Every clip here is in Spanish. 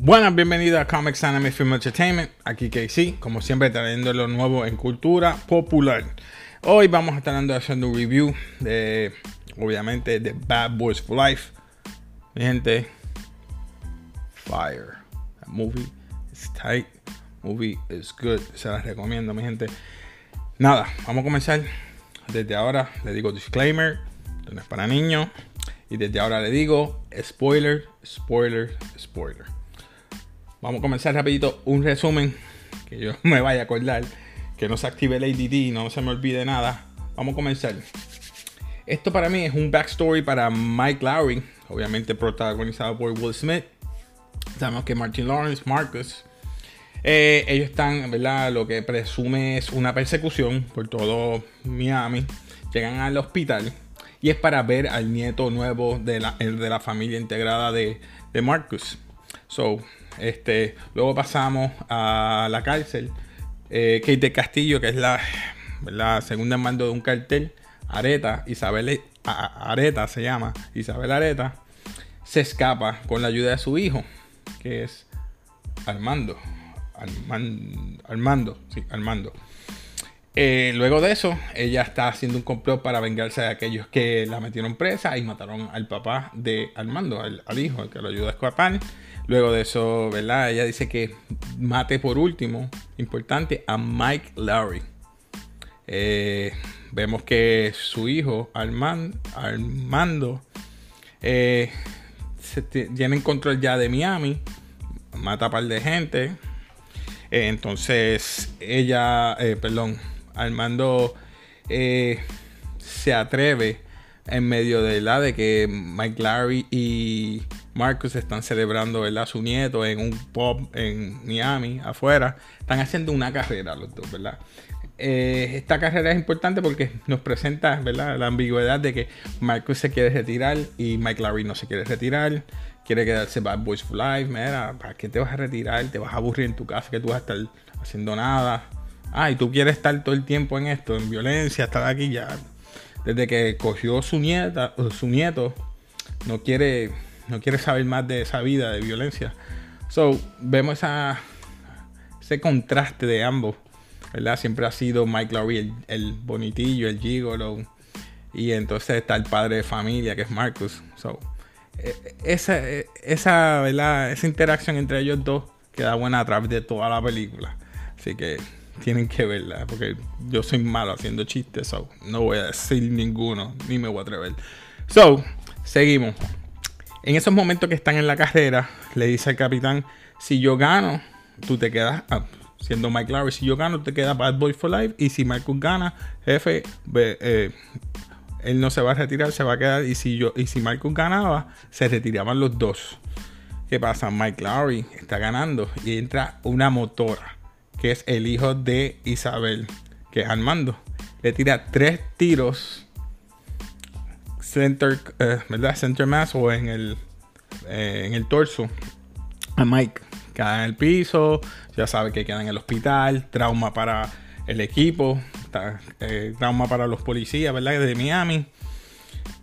Buenas, bienvenidos a Comics Anime Film Entertainment. Aquí KC, como siempre trayendo lo nuevo en cultura popular. Hoy vamos a estar haciendo un review de, obviamente, de Bad Boys for Life. Mi gente, fire. That movie is tight. Movie is good. Se las recomiendo, mi gente. Nada, vamos a comenzar. Desde ahora le digo disclaimer, no es para niños. Y desde ahora le digo spoiler, spoiler, spoiler. Vamos a comenzar rapidito un resumen que yo me vaya a acordar, que no se active el ADD no se me olvide nada. Vamos a comenzar. Esto para mí es un backstory para Mike Lowry, obviamente protagonizado por Will Smith. Sabemos que Martin Lawrence, Marcus, eh, ellos están, ¿verdad? Lo que presume es una persecución por todo Miami. Llegan al hospital y es para ver al nieto nuevo de la, de la familia integrada de, de Marcus. So, este, luego pasamos a la cárcel. Eh, Kate Castillo, que es la, segunda en mando de un cartel, Areta, Isabel Areta se llama, Isabel Areta, se escapa con la ayuda de su hijo, que es Armando. Armando, sí, Armando. Eh, luego de eso, ella está haciendo un complot para vengarse de aquellos que la metieron presa y mataron al papá de Armando, al, al hijo, el que lo ayuda a escapar. Luego de eso, ¿verdad? Ella dice que mate por último, importante, a Mike Lowry. Eh, vemos que su hijo, Armando, eh, tiene control ya de Miami, mata a par de gente. Eh, entonces, ella, perdón, Armando se atreve en medio de la de que Mike Larry y Marcus están celebrando ¿verdad? su nieto en un pub en Miami, afuera. Están haciendo una carrera los dos, ¿verdad? Eh, esta carrera es importante porque nos presenta ¿verdad? la ambigüedad de que Marcus se quiere retirar y Mike Larry no se quiere retirar. Quiere quedarse Bad Boys for Life. Mira, ¿para qué te vas a retirar? Te vas a aburrir en tu casa que tú vas a estar haciendo nada. Ah, y tú quieres estar todo el tiempo en esto, en violencia, estar aquí ya desde que cogió su nieta, su nieto, no quiere, no quiere saber más de esa vida de violencia. So, vemos esa, ese contraste de ambos, ¿verdad? Siempre ha sido Mike Lowry el, bonitillo, el gigolo, y entonces está el padre de familia que es Marcus. So, e, esa, esa, ¿verdad? esa interacción entre ellos dos queda buena a través de toda la película. Así que tienen que verla, porque yo soy malo haciendo chistes, so no voy a decir ninguno, ni me voy a atrever. So, seguimos. En esos momentos que están en la carrera, le dice al capitán, si yo gano, tú te quedas, siendo Mike Lowry, si yo gano, te quedas Bad Boy for Life, y si Michael gana, jefe, eh, él no se va a retirar, se va a quedar, y si yo, y si Michael ganaba, se retiraban los dos. ¿Qué pasa? Mike Lowry está ganando y entra una motora que es el hijo de Isabel, que es Armando. Le tira tres tiros center, eh, ¿verdad? Center mass o en el, eh, en el torso a Mike. Queda en el piso, ya sabe que queda en el hospital, trauma para el equipo, eh, trauma para los policías, ¿verdad? De Miami.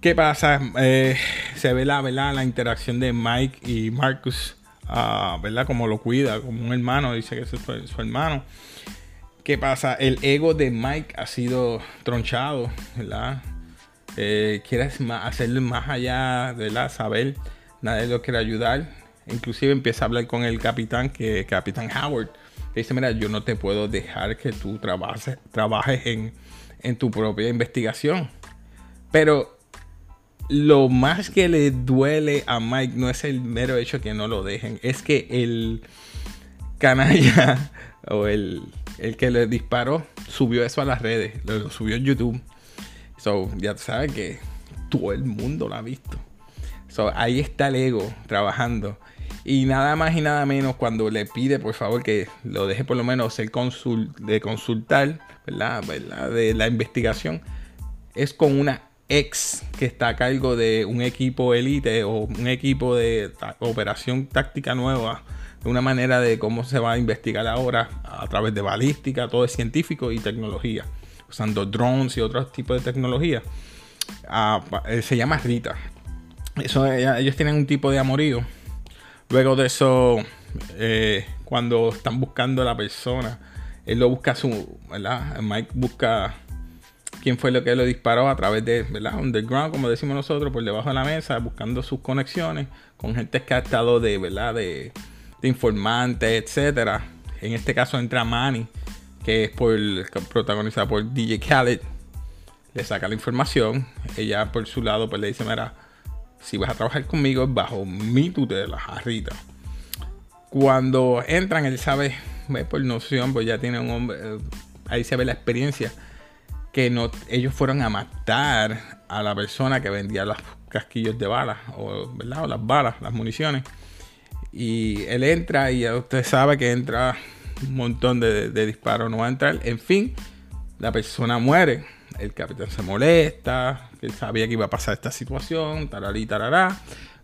¿Qué pasa? se ve la, ¿verdad? la interacción de Mike y Marcus ¿verdad? Como lo cuida, como un hermano, dice que es su, hermano. ¿Qué pasa? El ego de Mike ha sido tronchado, ¿verdad? Eh, hacerlo más allá, ¿verdad? Saber, nadie lo quiere ayudar. Inclusive empieza a hablar con el capitán, que Capitán Howard. Le dice, mira, yo no te puedo dejar que tú trabajes, trabajes en, en tu propia investigación. Pero lo más que le duele a Mike no es el mero hecho que no lo dejen, es que el canalla o el, que le disparó subió eso a las redes, lo, subió en YouTube. So, ya sabes que todo el mundo lo ha visto. So, ahí está el ego trabajando. Y nada más y nada menos cuando le pide por favor que lo deje por lo menos consul de consultar, ¿verdad? ¿verdad? De la investigación. Es con una ex que está a cargo de un equipo elite o un equipo de operación táctica nueva, de una manera de cómo se va a investigar ahora a través de balística, todo es científico y tecnología, usando drones y otros tipos de tecnología. Ah, eh, se llama Rita. Eso, ellos tienen un tipo de amorío Luego de eso, eh, cuando están buscando a la persona, él lo busca su, ¿verdad? Mike busca quién fue lo que lo disparó a través de, ¿verdad? Underground, como decimos nosotros, por debajo de la mesa, buscando sus conexiones con gente que ha estado de, ¿verdad? De, de informantes, etcétera. En este caso entra Manny, que es por, protagonizada por DJ Khaled. Le saca la información. Ella por su lado pues le dice, mira, si vas a trabajar conmigo es bajo mi tutela, jarrita. Cuando entran, él sabe, por noción, pues ya tiene un hombre, eh, ahí se ve la experiencia, que no, ellos fueron a matar a la persona que vendía los casquillos de balas, o, o las balas, las municiones. Y él entra y ya usted sabe que entra un montón de, disparos, no va a entrar. En fin, la persona muere. El capitán se molesta, él sabía que iba a pasar esta situación, taralí, tarará.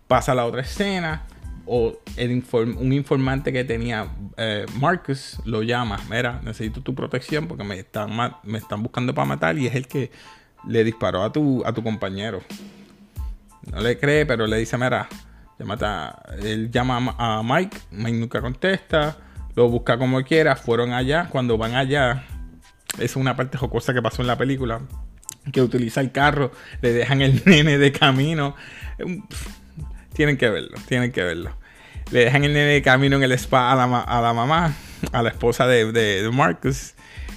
Pasa la otra escena, o un informante que tenía eh, Marcus lo llama, mira, necesito tu protección porque me están, me están buscando para matar y es el que le disparó a tu, a tu compañero. No le cree, pero le dice, mira, mata, él llama a Mike, Mike nunca contesta, lo busca como quiera, fueron allá, cuando van allá, es una parte jocosa que pasó en la película, que utiliza el carro, le dejan el nene de camino, tienen que verlo, tienen que verlo. Le dejan el nene de camino en el spa a la, a la mamá, a la esposa de, de, Marcus.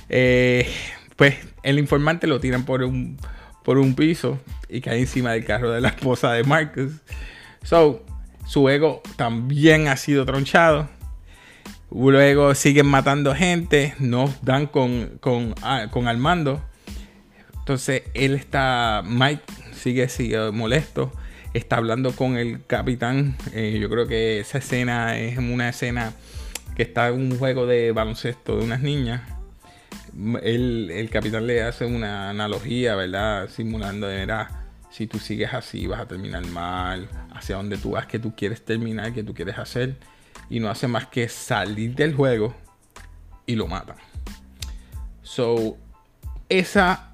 Eh, pues el informante lo tiran por un, por un piso y cae encima del carro de la esposa de Marcus. So, su ego también ha sido tronchado. Luego siguen matando gente, nos dan con, con, ah, con. Entonces él está, Mike sigue, molesto, está hablando con el capitán. Eh, yo creo que esa escena es una escena que está en un juego de baloncesto de unas niñas. El, el capitán le hace una analogía, ¿verdad? Simulando de, verdad si tú sigues así vas a terminar mal, hacia donde tú vas que tú quieres terminar, que tú quieres hacer, y no hace más que salir del juego y lo matan. So, esa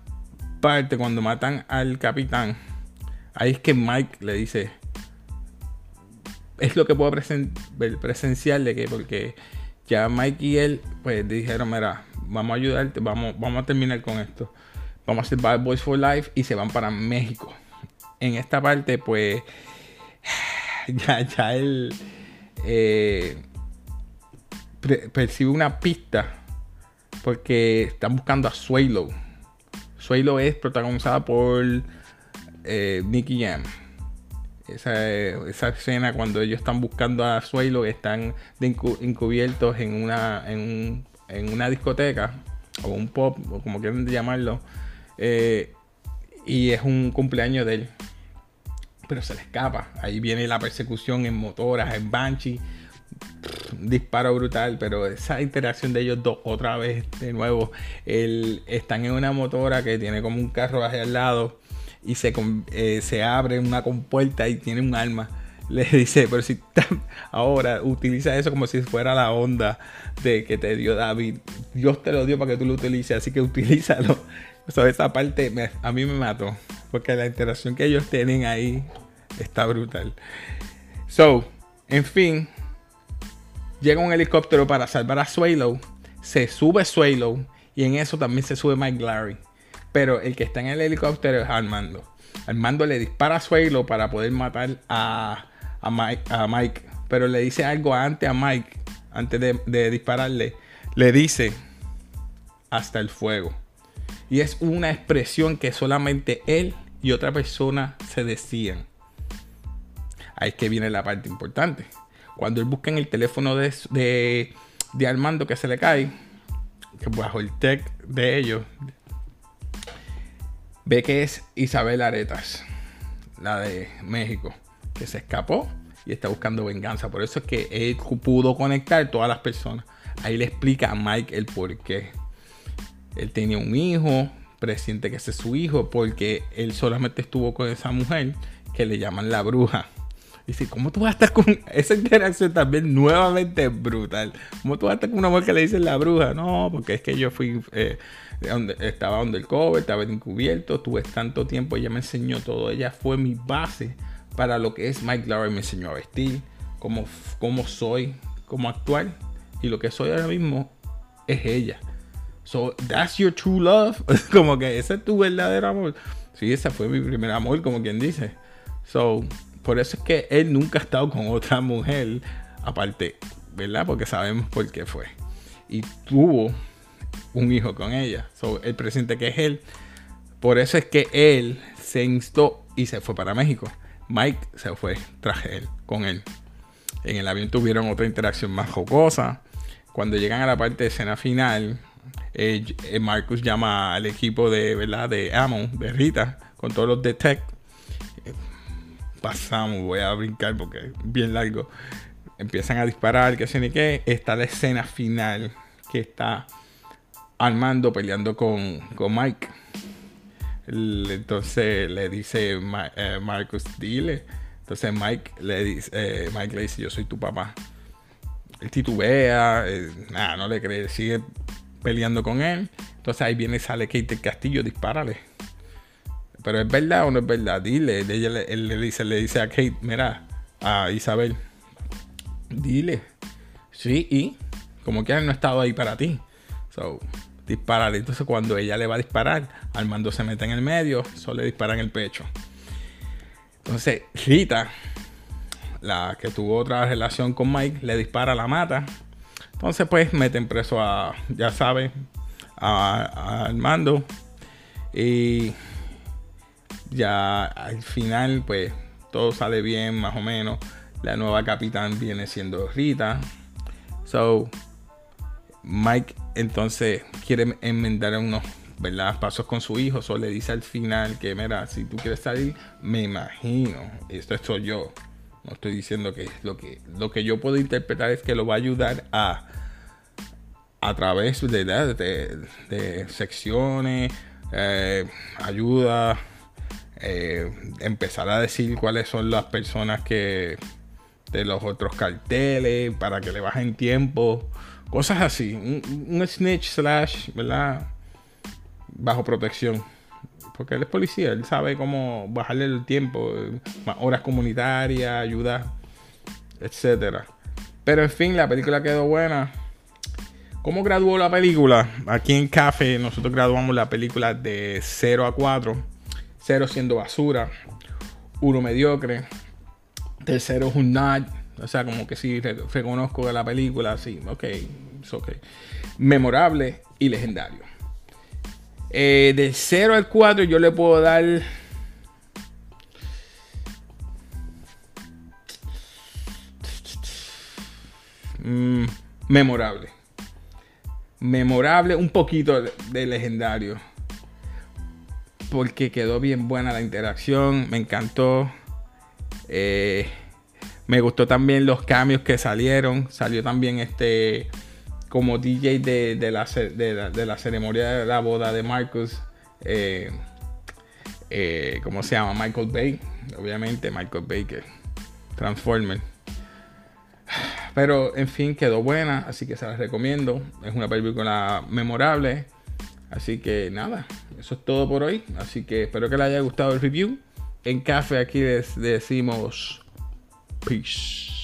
parte cuando matan al capitán, ahí es que Mike le dice, es lo que puedo presenciar de que porque ya Mike y él pues dijeron, mira, vamos a ayudarte, vamos, vamos a terminar con esto. Vamos a hacer Bad Boys for Life y se van para México en esta parte, pues ya, ya él eh, percibe una pista porque están buscando a Swallow. Swallow es protagonizada por eh, Nicky Jam. Esa, escena cuando ellos están buscando a Swallow están encubiertos en una, en, una discoteca o un pop o como quieran llamarlo eh, y es un cumpleaños de él pero se le escapa. Ahí viene la persecución en motoras, en Banshee. disparo brutal, pero esa interacción de ellos dos otra vez de nuevo. están en una motora que tiene como un carro hacia al lado y se, eh, se abre una compuerta y tiene un arma. Le dice, pero si ahora utiliza eso como si fuera la onda de que te dio David. Dios te lo dio para que tú lo utilices, así que utilízalo. O esa parte a mí me mató. Porque la interacción que ellos tienen ahí está brutal. So, en fin, llega un helicóptero para salvar a Swallow. Se sube Swallow y en eso también se sube Mike Larry. Pero el que está en el helicóptero es Armando. Armando le dispara a Swallow para poder matar a, Mike, Pero le dice algo antes a Mike, antes de dispararle. Le dice hasta el fuego. Y es una expresión que solamente él y otra persona se decían. Ahí es que viene la parte importante. Cuando él busca en el teléfono de, de, Armando que se le cae, que bajo el tech de ellos, ve que es Isabel Aretas, la de México, que se escapó y está buscando venganza. Por eso es que él pudo conectar todas las personas. Ahí le explica a Mike el por qué. Él tenía un hijo, presiente que es su hijo, porque él solamente estuvo con esa mujer que le llaman la bruja. Dice, ¿cómo tú vas a estar con esa interacción también nuevamente brutal? ¿Cómo tú vas a estar con una mujer que le dicen la bruja? No, porque es que yo fui, eh, donde, estaba undercover, estaba encubierto, tuve tanto tiempo, ella me enseñó todo, ella fue mi base para lo que es Mike Lowry, me enseñó a vestir, como, como soy, como actual. Y lo que soy ahora mismo es ella. So, that's your true love. como que ese es tu verdadero amor. Sí, ese fue mi primer amor, como quien dice. So, por eso es que él nunca ha estado con otra mujer, aparte, ¿verdad? Porque sabemos por qué fue. Y tuvo un hijo con ella. So, el presente que es él. Por eso es que él se instó y se fue para México. Mike se fue tras él, con él. En el avión tuvieron otra interacción más jocosa. Cuando llegan a la parte de escena final, eh, eh, Marcus llama al equipo de, ¿verdad? de Amon, de Rita, con todos los de Tech. Pasamos, voy a brincar porque es bien largo. Empiezan a disparar, que sé ni qué. Está la escena final que está Armando peleando con, con Mike. Entonces le dice eh, Marcus, dile. Entonces Mike le dice, Mike le dice, yo soy tu papá. Él titubea, nada, no le cree, sigue peleando con él. Entonces ahí viene, sale Kate Castillo, dispárale. Pero es verdad o no es verdad, dile. Ella le, él le dice, le dice a Kate, mira, a Isabel, dile. Sí, y como que él no ha estado ahí para ti. So, dispárale. Entonces cuando ella le va a disparar, Armando se mete en el medio, solo le dispara en el pecho. Entonces, Rita, la que tuvo otra relación con Mike, le dispara, la mata. Entonces, pues meten preso a, ya saben, a, Armando. Y ya al final, pues todo sale bien, más o menos. La nueva capitán viene siendo Rita. So, Mike entonces quiere enmendar unos ¿verdad? pasos con su hijo. Solo le dice al final que, mira, si tú quieres salir, me imagino, esto soy yo. No estoy diciendo que lo que, lo que yo puedo interpretar es que lo va a ayudar a, a través de, de, secciones, eh, ayuda, eh, empezar a decir cuáles son las personas que de los otros carteles para que le bajen tiempo, cosas así, un, un snitch slash, ¿verdad? Bajo protección porque él es policía, él sabe cómo bajarle el tiempo, horas comunitarias, ayuda, etcétera. Pero en fin, la película quedó buena. ¿Cómo graduó la película? Aquí en Café nosotros graduamos la película de 0 a 4. 0 siendo basura. 1 mediocre. Tercero es un nod. O sea, como que sí reconozco de la película. Sí, ok. Es ok. Memorable y legendario. Eh, del 0 al 4 yo le puedo dar... Mm, memorable. Memorable, un poquito de, legendario. Porque quedó bien buena la interacción, me encantó. Eh, me gustó también los cambios que salieron. Salió también este como DJ de, la, de, la, ceremonia de la boda de Marcus. Eh, eh, ¿Cómo se llama? Michael Bay. Obviamente, Michael Bay, que Transformer. Pero, en fin, quedó buena, así que se las recomiendo. Es una película memorable. Así que nada, eso es todo por hoy. Así que espero que les haya gustado el review. En café aquí les decimos peace.